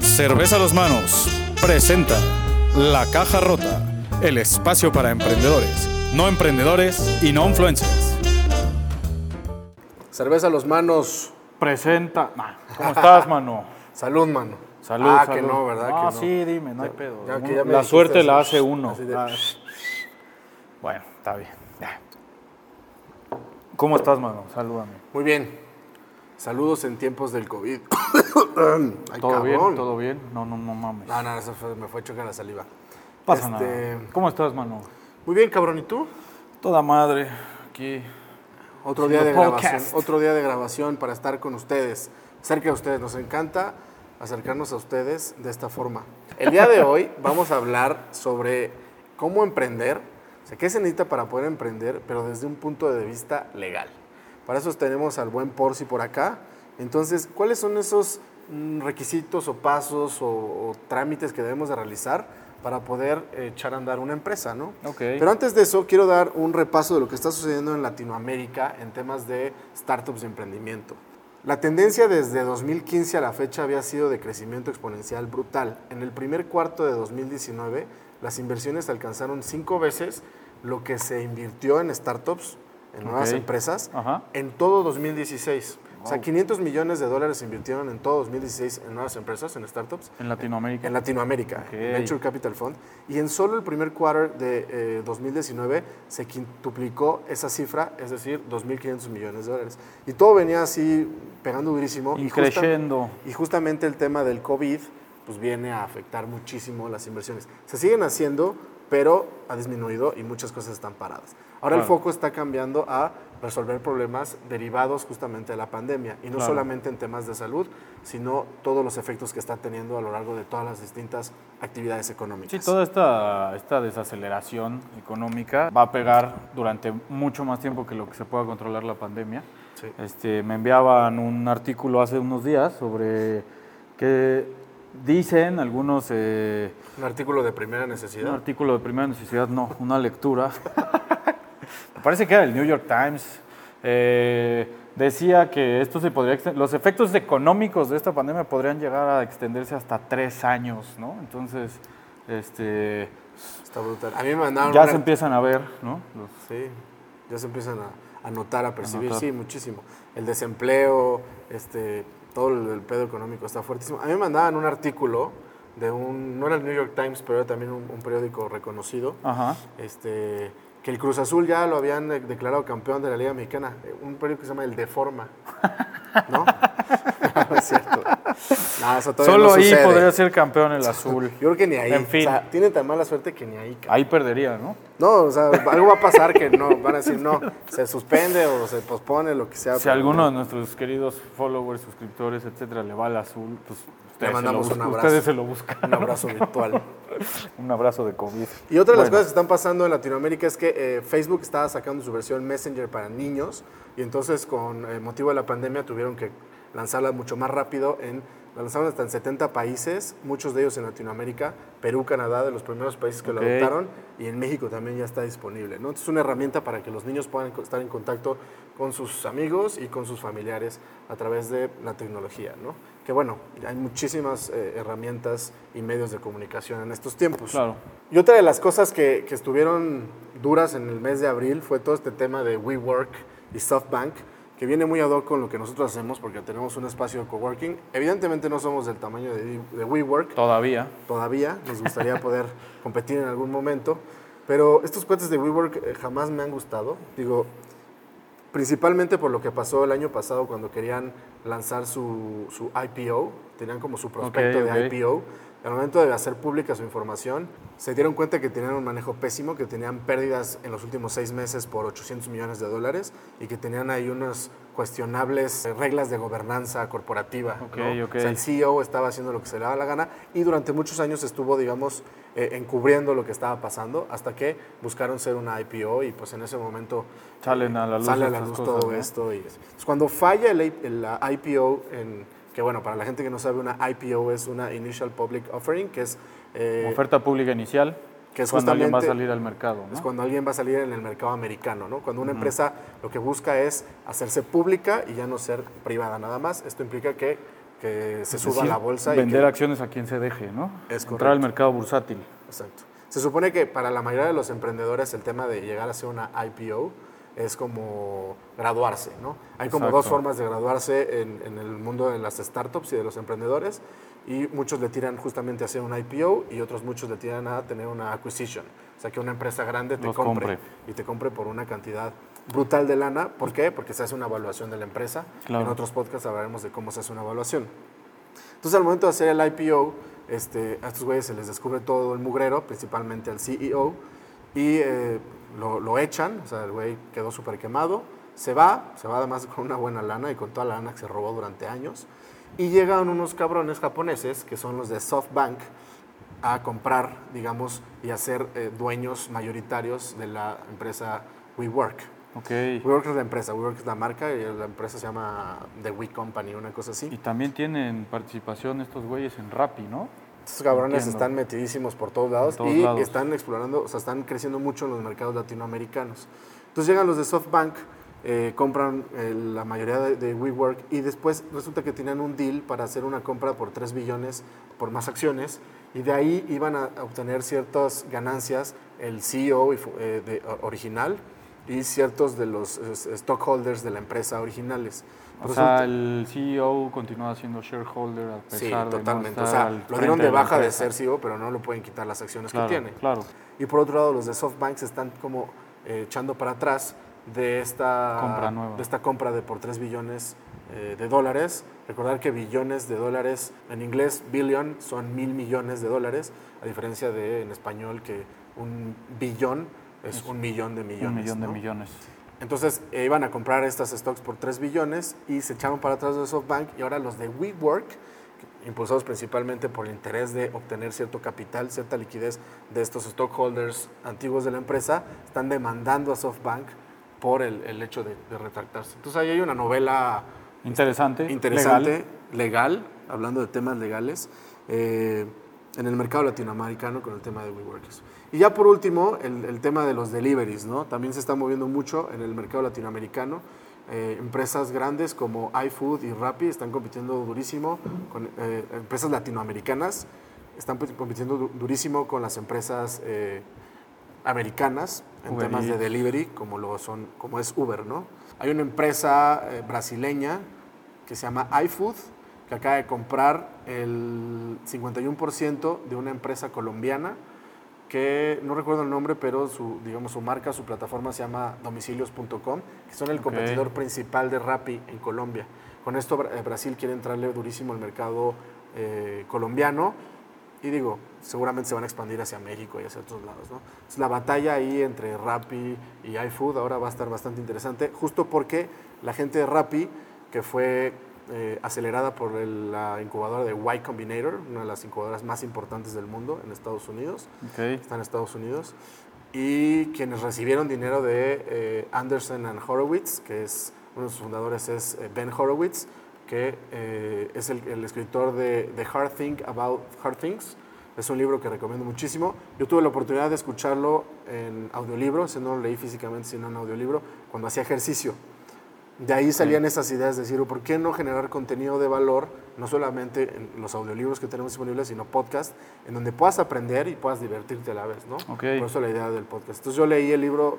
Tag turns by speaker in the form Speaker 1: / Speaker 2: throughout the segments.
Speaker 1: Cerveza a los manos presenta La Caja Rota, el espacio para emprendedores, no emprendedores y no influencers.
Speaker 2: Cerveza a los manos.
Speaker 3: Presenta. Nah, ¿Cómo estás, mano?
Speaker 2: Salud, mano.
Speaker 3: Salud,
Speaker 2: Ah,
Speaker 3: salud.
Speaker 2: que no, ¿verdad?
Speaker 3: Ah,
Speaker 2: que no.
Speaker 3: sí, dime, no hay pedo.
Speaker 2: ya que ya me
Speaker 3: la suerte
Speaker 2: eso.
Speaker 3: la hace uno.
Speaker 2: De-
Speaker 3: Ah, Bueno, está bien. ¿Cómo estás, mano? Salúdame.
Speaker 2: Muy bien. Saludos en tiempos del COVID. Ay,
Speaker 3: ¿Todo bien?
Speaker 2: cabrón.
Speaker 3: ¿Todo bien? No, no, no mames.
Speaker 2: No, no, eso fue- me fue a chocar la saliva.
Speaker 3: pasa
Speaker 2: este-
Speaker 3: nada. ¿Cómo estás, mano?
Speaker 2: Muy bien, cabrón. ¿Y tú?
Speaker 3: Toda madre. Aquí.
Speaker 2: Otro día de
Speaker 3: Haciendo
Speaker 2: grabación.
Speaker 3: podcast.
Speaker 2: Otro día de grabación para estar con ustedes. Cerca de ustedes. Nos encanta acercarnos a ustedes de esta forma. El día de hoy vamos a hablar sobre cómo emprender. O sea, qué se necesita para poder emprender, pero desde un punto de vista legal. Para eso tenemos al buen Porci por acá. Entonces, ¿cuáles son esos mm, requisitos o pasos o, o trámites que debemos de realizar para poder echar a andar una empresa, no?
Speaker 3: Ok.
Speaker 2: Pero antes de eso, quiero dar un repaso de lo que está sucediendo en Latinoamérica en temas de startups de emprendimiento. La tendencia desde 2015 a la fecha había sido de crecimiento exponencial brutal. En el primer cuarto de 2019, las inversiones alcanzaron cinco veces lo que se invirtió en startups, en nuevas
Speaker 3: Ok.
Speaker 2: empresas,
Speaker 3: Ajá.
Speaker 2: en todo 2016. O sea,
Speaker 3: Wow.
Speaker 2: 500 millones de dólares se invirtieron en todo 2016 en nuevas empresas, en startups.
Speaker 3: En Latinoamérica.
Speaker 2: En Latinoamérica,
Speaker 3: Ok.
Speaker 2: en Venture Capital Fund. Y en solo el primer quarter de eh, 2019 se quintuplicó esa cifra, es decir, 2.500 millones de dólares. Y todo venía así pegando durísimo.
Speaker 3: Y
Speaker 2: justa-
Speaker 3: creciendo.
Speaker 2: y justamente el tema del COVID pues viene a afectar muchísimo las inversiones. Se siguen haciendo, pero ha disminuido y muchas cosas están paradas. Ahora el foco está cambiando a resolver problemas derivados justamente de la pandemia y no
Speaker 3: Claro.
Speaker 2: solamente en temas de salud, sino todos los efectos que está teniendo a lo largo de todas las distintas actividades económicas.
Speaker 3: Sí, toda esta, esta desaceleración económica va a pegar durante mucho más tiempo que lo que se pueda controlar la pandemia.
Speaker 2: Sí.
Speaker 3: Este, me enviaban un artículo hace unos días sobre que dicen algunos, eh,
Speaker 2: Un artículo de primera
Speaker 3: un
Speaker 2: necesidad.
Speaker 3: artículo de primera necesidad, no, una lectura. me parece que era el New York Times. eh, decía que esto se podría los efectos económicos de esta pandemia podrían llegar a extenderse hasta tres años, ¿no? Entonces, este,
Speaker 2: Está brutal. A mí me mandaron
Speaker 3: ya
Speaker 2: una-
Speaker 3: se empiezan a ver, ¿no? Los-
Speaker 2: Sí, ya se empiezan a, a notar, a percibir,
Speaker 3: notar.
Speaker 2: sí, muchísimo. El desempleo, este, todo el, el pedo económico está fuertísimo. A mí me mandaban un artículo de un, no era el New York Times, pero era también un, un periódico reconocido,
Speaker 3: Ajá.
Speaker 2: este, que el Cruz Azul ya lo habían declarado campeón de la Liga Mexicana. Eh, Un periódico que se llama El Deforma, ¿no? no es cierto. No, eso todavía
Speaker 3: Solo
Speaker 2: no
Speaker 3: ahí
Speaker 2: sucede.
Speaker 3: podría ser campeón el azul.
Speaker 2: Yo creo que ni ahí.
Speaker 3: En fin.
Speaker 2: O sea, tienen tan mala suerte que ni ahí. cabrón.
Speaker 3: Ahí perdería, ¿no?
Speaker 2: No, o sea, algo va a pasar que no, van a decir no, se suspende o se pospone, lo que sea.
Speaker 3: Si alguno de nuestros queridos followers, suscriptores, etcétera, le va al azul, pues ustedes,
Speaker 2: mandamos
Speaker 3: se,
Speaker 2: un abrazo.
Speaker 3: ustedes se lo buscan.
Speaker 2: Un abrazo virtual.
Speaker 3: Un abrazo de COVID.
Speaker 2: Y otra de las
Speaker 3: Bueno,
Speaker 2: cosas que están pasando en Latinoamérica es que eh, Facebook estaba sacando su versión Messenger para niños y entonces con eh, motivo de la pandemia tuvieron que lanzarla mucho más rápido en la lanzaron hasta en 70 países, muchos de ellos en Latinoamérica, Perú, Canadá, de los primeros países que
Speaker 3: Ok.
Speaker 2: lo adoptaron, y en México también ya está disponible. ¿no? Es una herramienta para que los niños puedan estar en contacto con sus amigos y con sus familiares a través de la tecnología. ¿no? Que bueno, hay muchísimas eh, herramientas y medios de comunicación en estos tiempos.
Speaker 3: Claro.
Speaker 2: Y otra de las cosas que, que estuvieron duras en el mes de abril fue todo este tema de WeWork y SoftBank, que viene muy ad hoc con lo que nosotros hacemos porque tenemos un espacio de coworking. Evidentemente no somos del tamaño de, de WeWork,
Speaker 3: Todavía.
Speaker 2: todavía, nos gustaría poder competir en algún momento, pero estos cuates de WeWork eh, jamás me han gustado. Digo, principalmente por lo que pasó el año pasado cuando querían lanzar su, su IPO, tenían como su prospecto
Speaker 3: Ok,
Speaker 2: de
Speaker 3: ok.
Speaker 2: IPO. Al momento de hacer pública su información, se dieron cuenta que tenían un manejo pésimo, que tenían pérdidas en los últimos seis meses por 800 millones de dólares y que tenían ahí unas cuestionables eh, reglas de gobernanza corporativa. O sea, el CEO estaba haciendo lo que se le daba la gana y durante muchos años estuvo, digamos, eh, encubriendo lo que estaba pasando hasta que buscaron ser una IPO y pues en ese momento
Speaker 3: Salen a la luz
Speaker 2: sale a la luz
Speaker 3: cosas,
Speaker 2: todo
Speaker 3: ¿no?
Speaker 2: esto. Y pues, cuando falla el, el- la IPO, en, que bueno, para la gente que no sabe, una IPO es una Initial Public Offering, que es, eh,
Speaker 3: Oferta pública inicial.
Speaker 2: que es
Speaker 3: cuando alguien va a salir al mercado, ¿no?
Speaker 2: es cuando alguien va a salir en el mercado americano, ¿no? Cuando una empresa lo que busca es hacerse pública y ya no ser privada nada más. Esto implica que que se
Speaker 3: Es
Speaker 2: suba a la bolsa. y
Speaker 3: Vender
Speaker 2: que-
Speaker 3: acciones a quien se deje, ¿no?
Speaker 2: Es
Speaker 3: Entrar
Speaker 2: correcto.
Speaker 3: al mercado bursátil.
Speaker 2: Exacto. Se supone que para la mayoría de los emprendedores el tema de llegar a ser una IPO es como graduarse, ¿no? Hay como
Speaker 3: Exacto.
Speaker 2: dos formas de graduarse en, en el mundo de las startups y de los emprendedores y muchos le tiran justamente a hacer una IPO y otros muchos le tiran a tener una acquisition, o sea que una empresa grande te compre. y te compre por una cantidad brutal de lana. ¿Por qué? Porque se hace una evaluación de la empresa.
Speaker 3: Claro.
Speaker 2: En otros podcasts hablaremos de cómo se hace una evaluación. Entonces, al momento de hacer el IPO, este, a estos güeyes se les descubre todo el mugrero, principalmente al CEO, y eh, lo, lo echan, o sea, el güey quedó súper quemado, se va, se va además con una buena lana y con toda la lana que se robó durante años, y llegan unos cabrones japoneses, que son los de SoftBank, a comprar, digamos, y a ser eh, dueños mayoritarios de la empresa WeWork.
Speaker 3: Ok.
Speaker 2: WeWork es la empresa, WeWork es la marca y la empresa se llama The We Company, una cosa así.
Speaker 3: Y también tienen participación estos güeyes en Rappi, ¿no?
Speaker 2: Estos cabrones
Speaker 3: Entiendo.
Speaker 2: están metidísimos por todos lados
Speaker 3: todos
Speaker 2: y
Speaker 3: lados.
Speaker 2: están explorando, o sea, están creciendo mucho en los mercados latinoamericanos. Entonces llegan los de SoftBank, eh, compran eh, la mayoría de, de WeWork y después resulta que tenían un deal para hacer una compra por 3 billones por más acciones y de ahí iban a obtener ciertas ganancias el CEO eh, de- original y ciertos de los stockholders de la empresa originales.
Speaker 3: O sea, el CEO continúa siendo shareholder a pesar
Speaker 2: Sí,
Speaker 3: de no
Speaker 2: totalmente. O
Speaker 3: estar
Speaker 2: sea, lo dieron de baja de
Speaker 3: empresa.
Speaker 2: ser CEO, pero no lo pueden quitar las acciones
Speaker 3: Claro,
Speaker 2: que tiene.
Speaker 3: claro.
Speaker 2: Y por otro lado, los de SoftBank se están como eh, echando para atrás de esta
Speaker 3: Compra nueva.
Speaker 2: de esta compra de por 3 billones eh, de dólares. Recordar que billones de dólares, en inglés billion son mil millones de dólares, a diferencia de en español que un billón es un millón de millones.
Speaker 3: Un millón de millones.
Speaker 2: Entonces eh, iban a comprar estas stocks por 3 billones y se echaron para atrás de SoftBank y ahora los de WeWork, impulsados principalmente por el interés de obtener cierto capital, cierta liquidez de estos stockholders antiguos de la empresa, están demandando a SoftBank por el, el hecho de, de retractarse. Entonces ahí hay una novela
Speaker 3: Interesante.
Speaker 2: interesante,
Speaker 3: legal.
Speaker 2: legal, hablando de temas legales, eh, en el mercado latinoamericano con el tema de WeWorkers. Y ya por último, el, el tema de los deliveries, ¿no? También se está moviendo mucho en el mercado latinoamericano. Eh, empresas grandes como iFood y Rappi están compitiendo durísimo con eh, empresas latinoamericanas, están compitiendo du- durísimo con las empresas eh, americanas en
Speaker 3: Uber
Speaker 2: temas de delivery, como, lo son, como es Uber, ¿no? Hay una empresa eh, brasileña que se llama iFood, que acaba de comprar el 51% de una empresa colombiana que no recuerdo el nombre, pero su, digamos, su marca, su plataforma se llama domicilios.com, que son el competidor principal de Rappi en Colombia. Con esto eh, Brasil quiere entrarle durísimo al mercado eh, colombiano y digo, seguramente se van a expandir hacia México y hacia otros lados. ¿no? Entonces, la batalla ahí entre Rappi y iFood ahora va a estar bastante interesante, justo porque la gente de Rappi, que fue eh, acelerada por el- la incubadora de Y Combinator, una de las incubadoras más importantes del mundo en Estados Unidos,
Speaker 3: Ok.
Speaker 2: está en Estados Unidos, y quienes recibieron dinero de eh, Anderson and Horowitz, que es uno de sus fundadores es eh, Ben Horowitz, que eh, es el, el escritor de The Hard Thing About Hard Things. Es un libro que recomiendo muchísimo. Yo tuve la oportunidad de escucharlo en audiolibro, ese no lo leí físicamente, sino en audiolibro, cuando hacía ejercicio. De ahí salían esas ideas de decir, ¿por qué no generar contenido de valor, no solamente en los audiolibros que tenemos disponibles, sino podcast, en donde puedas aprender y puedas divertirte a la vez, ¿no?
Speaker 3: Ok.
Speaker 2: Por eso la idea del podcast. Entonces yo leí el libro,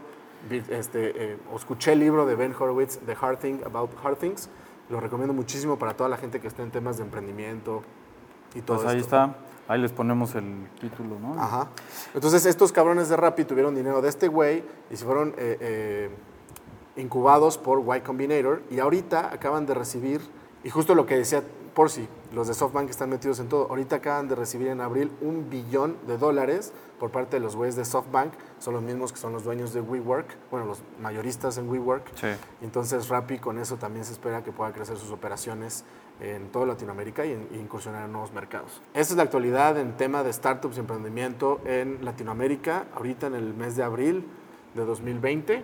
Speaker 2: este, eh, o escuché el libro de Ben Horowitz, The Hard Thing About Hard Things. Lo recomiendo muchísimo para toda la gente que esté en temas de emprendimiento y todo
Speaker 3: Pues ahí
Speaker 2: esto.
Speaker 3: está. Ahí les ponemos el título, ¿no?
Speaker 2: Ajá. Entonces estos cabrones de Rappi tuvieron dinero de este güey y se fueron eh, eh, incubados por Y Combinator y ahorita acaban de recibir, y justo lo que decía Porci, los de SoftBank están metidos en todo, ahorita acaban de recibir en abril un billón de dólares por parte de los güeyes de SoftBank, son los mismos que son los dueños de WeWork, bueno, los mayoristas en WeWork.
Speaker 3: Sí.
Speaker 2: Entonces Rappi con eso también se espera que pueda crecer sus operaciones en toda Latinoamérica y, en- y incursionar en nuevos mercados. Esa es la actualidad en tema de startups y emprendimiento en Latinoamérica, ahorita en el mes de abril de 2020.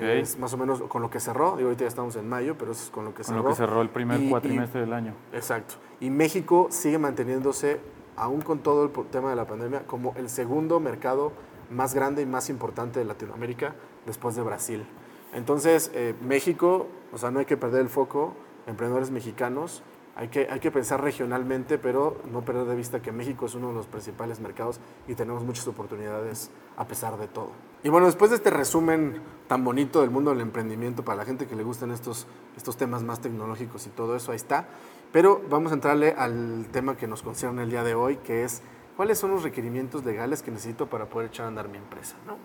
Speaker 2: Es más o menos con lo que cerró, digo, ahorita ya estamos en mayo, pero eso es con lo que
Speaker 3: Con
Speaker 2: cerró.
Speaker 3: lo que cerró el primer
Speaker 2: Y- y-
Speaker 3: cuatrimestre del año.
Speaker 2: Exacto. Y México sigue manteniéndose, aún con todo el tema de la pandemia, como el segundo mercado más grande y más importante de Latinoamérica después de Brasil. Entonces, eh, México, o sea, no hay que perder el foco, emprendedores mexicanos, hay que, hay que pensar regionalmente, pero no perder de vista que México es uno de los principales mercados y tenemos muchas oportunidades a pesar de todo. Y bueno, después de este resumen tan bonito del mundo del emprendimiento para la gente que le gustan estos, estos temas más tecnológicos y todo eso, ahí está. Pero vamos a entrarle al tema que nos concierne el día de hoy, que es cuáles son los requerimientos legales que necesito para poder echar a andar mi empresa. ¿no?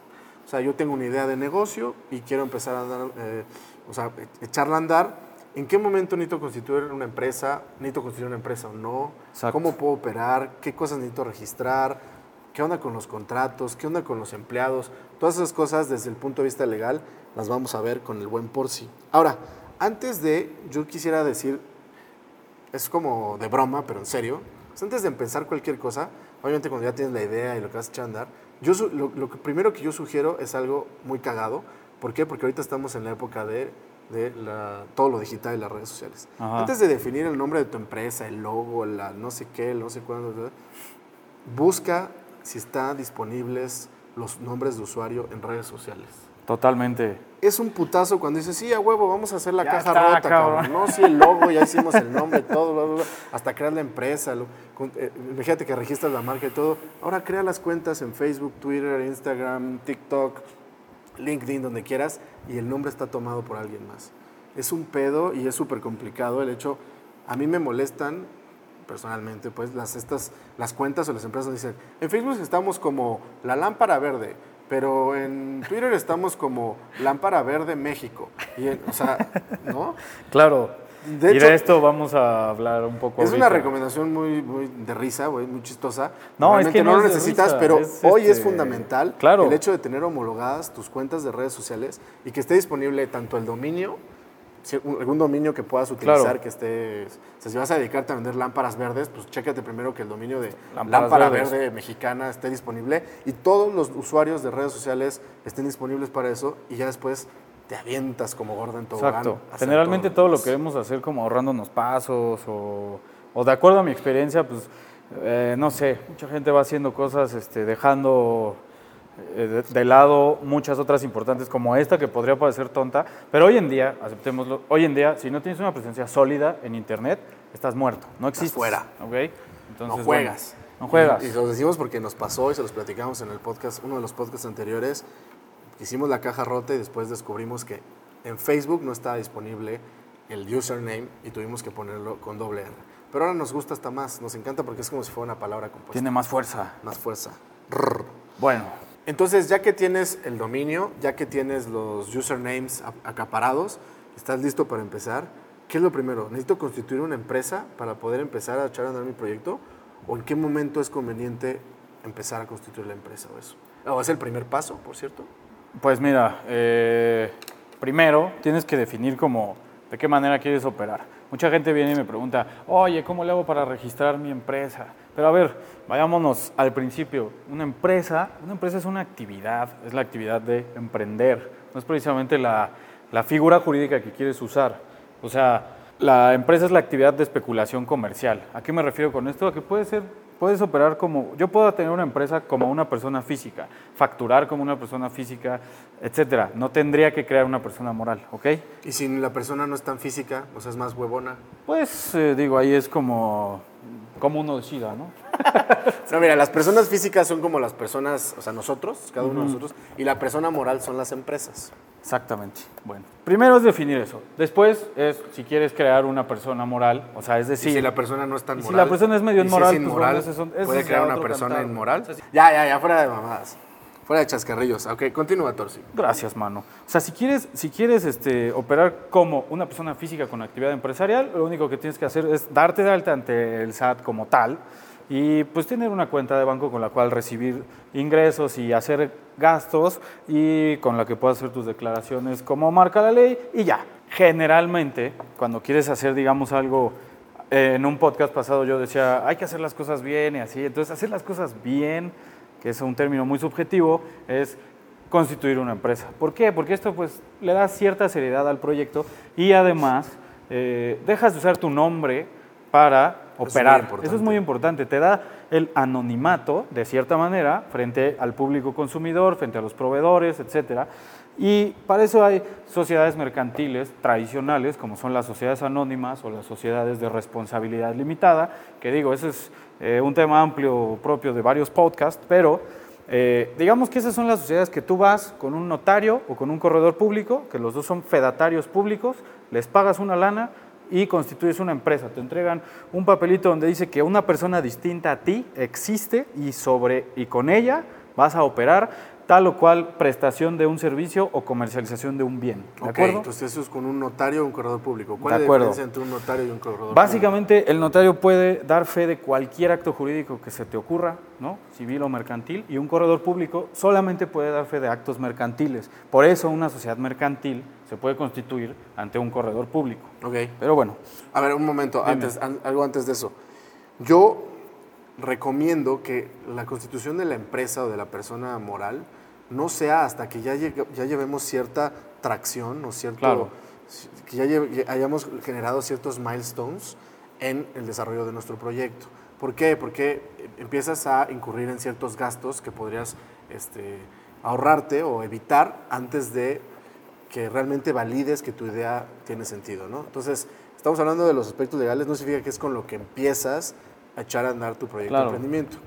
Speaker 2: O sea, yo tengo una idea de negocio y quiero empezar a andar, eh, o sea, echarla a andar ¿En qué momento necesito constituir una empresa? ¿Necesito constituir una empresa o no?
Speaker 3: Exacto.
Speaker 2: ¿Cómo puedo operar? ¿Qué cosas necesito registrar? ¿Qué onda con los contratos? ¿Qué onda con los empleados? Todas esas cosas desde el punto de vista legal las vamos a ver con el buen Porci. Ahora, antes de, yo quisiera decir, es como de broma, pero en serio, pues antes de empezar cualquier cosa, obviamente cuando ya tienes la idea y lo que vas a echar a andar, yo, lo, lo primero que yo sugiero es algo muy cagado. ¿Por qué? Porque ahorita estamos en la época de de la, todo lo digital y las redes sociales. Antes de definir el nombre de tu empresa, el logo, la no sé qué, el no sé cuándo, busca si están disponibles los nombres de usuario en redes sociales.
Speaker 3: Totalmente.
Speaker 2: Es un putazo cuando dices, sí, a huevo, vamos a hacer la
Speaker 3: Ya
Speaker 2: caja
Speaker 3: está,
Speaker 2: rota,
Speaker 3: cabrón.
Speaker 2: cabrón. No, sí, el logo, ya hicimos el nombre, todo, bla, bla, bla, hasta crear la empresa. lo- con- eh, imagínate que registras la marca y todo. Ahora crea las cuentas en Facebook, Twitter, Instagram, TikTok, LinkedIn, donde quieras, y el nombre está tomado por alguien más. Es un pedo y es súper complicado. El hecho, a mí me molestan personalmente, pues las, estas, las cuentas o las empresas dicen, en Facebook estamos como la lámpara verde, pero en Twitter estamos como lámpara verde México. Y, o sea, ¿no?
Speaker 3: Claro.
Speaker 2: De
Speaker 3: y
Speaker 2: hecho-
Speaker 3: de esto vamos a hablar un poco
Speaker 2: Es una recomendación muy, muy de risa, güey, muy chistosa.
Speaker 3: No, es
Speaker 2: Realmente
Speaker 3: que
Speaker 2: no
Speaker 3: no
Speaker 2: lo
Speaker 3: es
Speaker 2: necesitas,
Speaker 3: risa,
Speaker 2: pero
Speaker 3: es,
Speaker 2: hoy es
Speaker 3: este,
Speaker 2: fundamental
Speaker 3: claro.
Speaker 2: el hecho de tener homologadas tus cuentas de redes sociales y que esté disponible tanto el dominio, algún dominio que puedas utilizar,
Speaker 3: Claro.
Speaker 2: que esté... O sea, si vas a dedicarte a vender lámparas verdes, pues chécate primero que el dominio de
Speaker 3: Lámparas
Speaker 2: lámpara
Speaker 3: verdes.
Speaker 2: verde mexicana esté disponible y todos los usuarios de redes sociales estén disponibles para eso y ya después te avientas como gorda en tobogán.
Speaker 3: Exacto. Generalmente todo lo
Speaker 2: demás.
Speaker 3: queremos hacer como ahorrándonos pasos o, o de acuerdo a mi experiencia, pues eh, no sé, mucha gente va haciendo cosas este, dejando eh, de, de lado muchas otras importantes como esta que podría parecer tonta, pero hoy en día, aceptémoslo, hoy en día si no tienes una presencia sólida en internet, estás muerto, no existes.
Speaker 2: fuera.
Speaker 3: ¿ok? Entonces,
Speaker 2: no
Speaker 3: bueno,
Speaker 2: juegas.
Speaker 3: no juegas.
Speaker 2: Y, y lo decimos porque nos pasó y se los platicamos en el podcast, uno de los podcasts anteriores. Hicimos la caja rota y después descubrimos que en Facebook no estaba disponible el username y tuvimos que ponerlo con doble R. Pero ahora nos gusta hasta más, nos encanta porque es como si fuera una palabra compuesta.
Speaker 3: Tiene más fuerza.
Speaker 2: más fuerza.
Speaker 3: Bueno,
Speaker 2: Entonces, ya que tienes el dominio, ya que tienes los usernames acaparados, estás listo para empezar. ¿Qué es lo primero? ¿Necesito constituir una empresa para poder empezar a echar a andar mi proyecto? ¿O en qué momento es conveniente empezar a constituir la empresa o eso? ¿O es el primer paso, por cierto?
Speaker 3: Pues mira, eh, primero tienes que definir como de qué manera quieres operar. Mucha gente viene y me pregunta, oye, ¿cómo le hago para registrar mi empresa? Pero a ver, vayámonos al principio. Una empresa, una empresa es una actividad, es la actividad de emprender, no es precisamente la, la figura jurídica que quieres usar. O sea, la empresa es la actividad de especulación comercial. ¿A qué me refiero con esto? A que puede ser puedes operar como, yo puedo tener una empresa como una persona física, facturar como una persona física, etcétera. No tendría que crear una persona moral, ¿ok?
Speaker 2: Y si la persona no es tan física, o sea, es más huevona.
Speaker 3: Pues eh, digo, ahí es como, como uno decida, ¿no?
Speaker 2: No, mira, las personas físicas son como las personas, o sea, nosotros, cada uno de nosotros, y la persona moral son las empresas.
Speaker 3: Exactamente. Bueno, primero es definir eso. Después es si quieres crear una persona moral, o sea, es
Speaker 2: Y
Speaker 3: decir,
Speaker 2: si la persona no es tan
Speaker 3: y si
Speaker 2: moral.
Speaker 3: la persona es medio
Speaker 2: si
Speaker 3: inmoral,
Speaker 2: es
Speaker 3: pues, bueno, son-
Speaker 2: puede crear una persona inmoral. Ya, ya, ya, fuera de mamadas. Fuera de chascarrillos. Ok, continúa, Torsi.
Speaker 3: Gracias, mano. O sea, si quieres, si quieres este, operar como una persona física con actividad empresarial, lo único que tienes que hacer es darte de alta ante el SAT como tal y pues tener una cuenta de banco con la cual recibir ingresos y hacer gastos y con la que puedas hacer tus declaraciones como marca la ley y ya. Generalmente, cuando quieres hacer, digamos, algo eh, en un podcast pasado yo decía, hay que hacer las cosas bien y así. Entonces, hacer las cosas bien, que es un término muy subjetivo, es constituir una empresa. ¿Por qué? Porque esto pues le da cierta seriedad al proyecto y además eh, dejas de usar tu nombre para operar. Eso es muy importante. Te da el anonimato, de cierta manera, frente al público consumidor, frente a los proveedores, etcétera. Y para eso hay sociedades mercantiles tradicionales, como son las sociedades anónimas o las sociedades de responsabilidad limitada, que digo, ese es eh, un tema amplio propio de varios podcasts, pero eh, digamos que esas son las sociedades que tú vas con un notario o con un corredor público, que los dos son fedatarios públicos, les pagas una lana y constituyes una empresa. Te entregan un papelito donde dice que una persona distinta a ti existe y, sobre, y con ella vas a operar tal o cual prestación de un servicio o comercialización de un bien. ¿De acuerdo?
Speaker 2: entonces eso es con un notario o un corredor público. ¿Cuál
Speaker 3: De
Speaker 2: es la diferencia entre un notario y un corredor
Speaker 3: Básicamente, el notario puede dar fe de cualquier acto jurídico que se te ocurra, ¿no? civil o mercantil, y un corredor público solamente puede dar fe de actos mercantiles. Por eso, una sociedad mercantil se puede constituir ante un corredor público.
Speaker 2: público? Ok.
Speaker 3: Pero bueno,
Speaker 2: A ver, un momento, antes, an- algo antes de eso. Yo recomiendo que la constitución de la empresa o de la persona moral no sea hasta que ya, llegue- ya llevemos cierta tracción o cierto...
Speaker 3: Claro.
Speaker 2: que ya lle- hayamos generado ciertos milestones en el desarrollo de nuestro proyecto. ¿Por qué? Porque empiezas a incurrir en ciertos gastos que podrías este, ahorrarte o evitar antes de que realmente valides que tu idea tiene sentido, ¿no? Entonces, estamos hablando de los aspectos legales, no significa que es con lo que empiezas a echar a andar tu proyecto
Speaker 3: Claro.
Speaker 2: de emprendimiento.